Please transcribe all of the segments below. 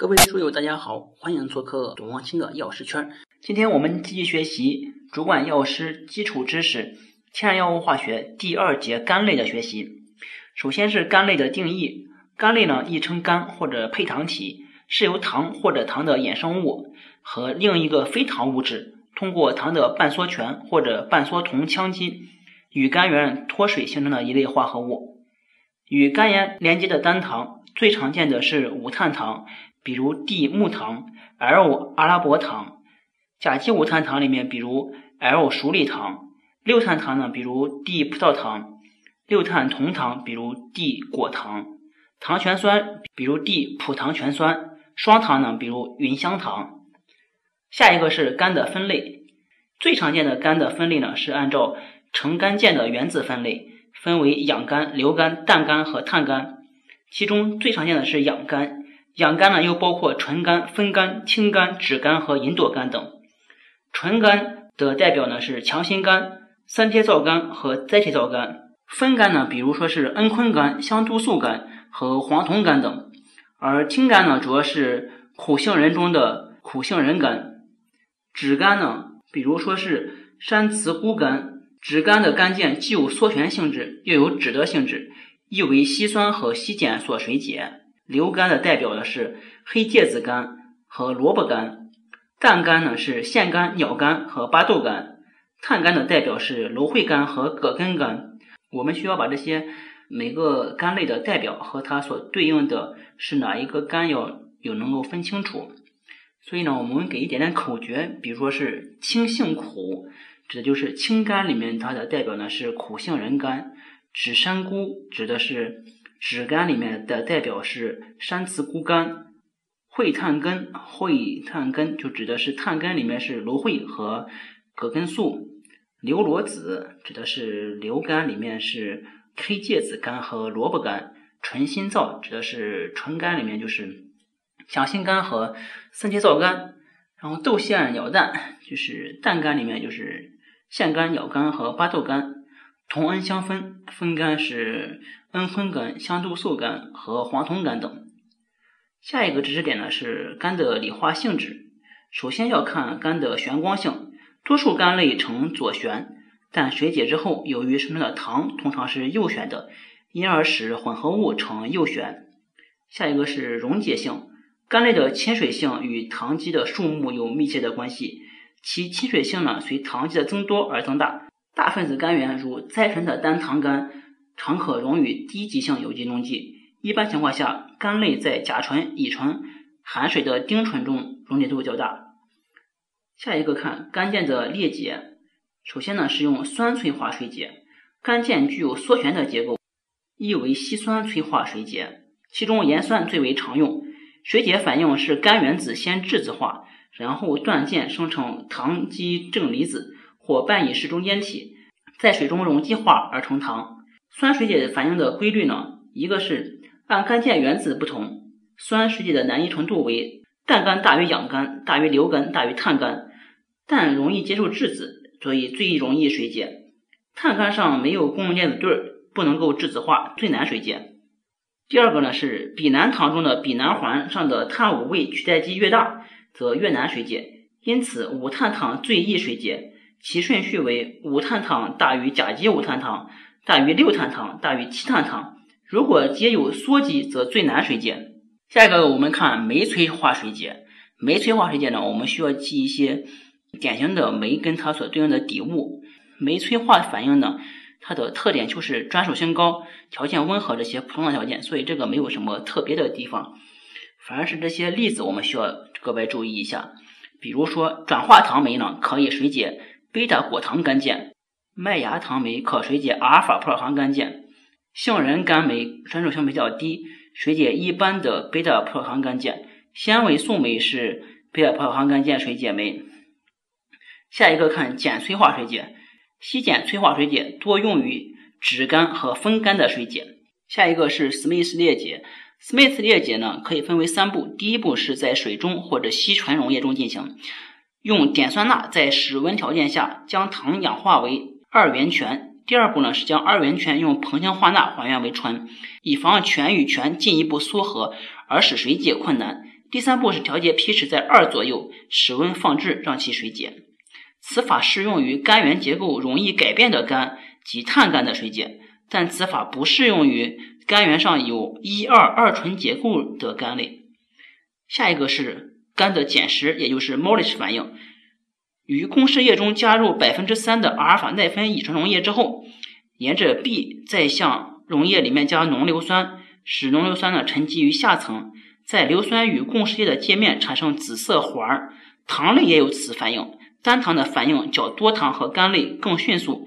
各位书友，大家好，欢迎做客董望清的药师圈。今天我们继续学习主管药师基础知识——天然药物化学第二节苷类的学习。首先是苷类的定义，苷类呢亦称苷或者配糖体，是由糖或者糖的衍生物和另一个非糖物质通过糖的半缩醛或者半缩酮羟基与苷源脱水形成的一类化合物。与苷盐连接的单糖最常见的是五碳糖。比如 D 木糖、L 阿拉伯糖，甲基五碳糖里面，比如 L 熟粒糖；六碳糖呢，比如 D 葡萄糖；六碳酮糖，比如 D 果糖；糖醛酸，比如 D 葡糖醛酸；双糖呢，比如芸香糖。下一个是苷的分类，最常见的苷的分类呢，是按照成苷键的原子分类，分为氧苷、硫苷、氮苷和碳苷，其中最常见的是氧苷。养肝呢，又包括醇苷、酚苷、氢苷、酯苷和吲哚苷等。醇苷的代表呢是强心苷、三萜皂苷和甾体皂苷。酚苷呢，比如说是蒽醌苷、香杜素苷和黄酮苷等。而氢苷呢，主要是苦杏仁中的苦杏仁苷。酯苷呢，比如说是山雌钴苷。酯苷的苷键既有缩醛性质，又有酯的性质，易为稀酸和稀碱所水解。硫苷的代表的是黑芥子干和萝卜干，淡干呢是腺苷、鸟苷和巴豆苷，碳苷的代表是芦荟苷和葛根苷。我们需要把这些每个苷类的代表和它所对应的是哪一个苷要有能够分清楚。所以呢，我们给一点点口诀，比如说是清性苦，指的就是清肝里面它的代表呢是苦杏仁苷，指山菇指的是。酯苷里面的代表是山慈菇苷，会碳根，会碳根就指的是碳根里面是芦荟和葛根素，硫罗子指的是硫苷里面是黑芥子苷和萝卜苷，纯心皂指的是纯苷里面就是强心苷和三萜皂苷，然后豆腺鸟蛋就是蛋苷里面就是腺苷、鸟苷和巴豆苷。同恩相分，分干是蒽醌苷、香杜素苷和黄酮苷等。下一个知识点呢是苷的理化性质。首先要看苷的旋光性，多数苷类呈左旋，但水解之后，由于生成的糖通常是右旋的，因而使混合物呈右旋。下一个是溶解性，苷类的亲水性与糖基的数目有密切的关系，其亲水性呢随糖基的增多而增大。大分子苷源如甾醇的单糖苷，常可溶于低极性有机溶剂。一般情况下，苷类在甲醇、乙醇、含水的丁醇中溶解度较大。下一个看苷键的裂解，首先呢是用酸催化水解，苷键具有缩旋的结构，意为稀酸催化水解，其中盐酸最为常用。水解反应是苷原子先质子化，然后断键生成糖基正离子。或半乙式中间体在水中溶剂化而成糖。酸水解反应的规律呢？一个是按干键原子不同，酸水解的难易程度为氮苷大于氧苷大于硫苷大于碳苷。氮容易接受质子，所以最易容易水解。碳苷上没有共用电子对，不能够质子化，最难水解。第二个呢是吡南糖中的吡南环上的碳五位取代基越大，则越难水解。因此五碳糖最易水解。其顺序为五碳糖大于甲基五碳糖大于六碳糖大于七碳糖。如果皆有羧基，则最难水解。下一个我们看酶催化水解。酶催化水解呢，我们需要记一些典型的酶跟它所对应的底物。酶催化反应呢，它的特点就是专属性高，条件温和这些普通的条件，所以这个没有什么特别的地方。反而是这些例子我们需要格外注意一下。比如说转化糖酶呢，可以水解。贝塔果糖苷键，麦芽糖酶可水解阿尔法葡萄糖苷键，杏仁苷酶酸受性比较低，水解一般的贝塔葡萄糖苷键，纤维素酶是贝塔葡萄糖苷键水解酶。下一个看碱催化水解，烯碱催化水解多用于酯苷和酚苷的水解。下一个是史密斯裂解，史密斯裂解呢可以分为三步，第一步是在水中或者稀醇溶液中进行。用碘酸钠在室温条件下将糖氧化为二元醛。第二步呢是将二元醛用硼氢化钠还原为醇，以防醛与醛进一步缩合而使水解困难，第三步是调节 pH 在二左右，室温放置让其水解。此法适用于肝源结构容易改变的肝及碳肝的水解，但此法不适用于肝源上有一二二醇结构的肝类。下一个是肝的碱实，也就是 Molish 反应。于共识液中加入百分之三的阿尔法奈芬乙醇溶液之后，沿着 B 再向溶液里面加浓硫酸，使浓硫酸呢沉积于下层，在硫酸与共识液的界面产生紫色环儿。糖类也有此反应。单糖的反应较多糖和苷类更迅速。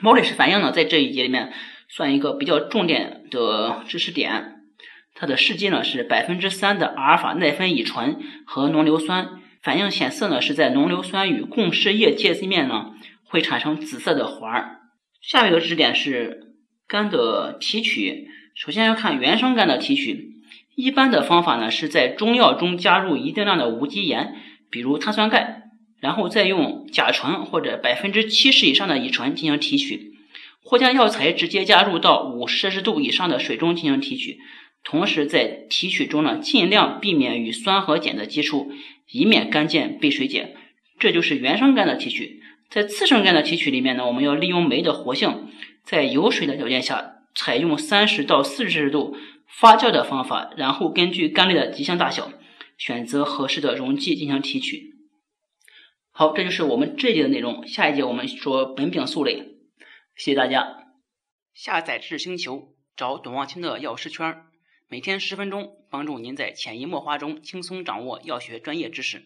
m o l i s h 反应呢，在这一节里面算一个比较重点的知识点。它的试剂呢是百分之三的阿尔法奈芬乙醇和浓硫酸，反应显色呢是在浓硫酸与共识液界面呢会产生紫色的环儿。下一个知识点是肝的提取，首先要看原生肝的提取。一般的方法呢是在中药中加入一定量的无机盐，比如碳酸钙。然后再用甲醇或者百分之七十以上的乙醇进行提取，或将药材直接加入到五摄氏度以上的水中进行提取。同时在提取中呢，尽量避免与酸和碱的接触，以免肝键被水解。这就是原生肝的提取。在次生肝的提取里面呢，我们要利用酶的活性，在有水的条件下，采用三十到四十摄氏度发酵的方法，然后根据肝类的极性大小，选择合适的溶剂进行提取。好，这就是我们这一节的内容。下一节我们说苯丙素类。谢谢大家。下载知识星球，找董望清的药师圈儿，每天十分钟，帮助您在潜移默化中轻松掌握药学专业知识。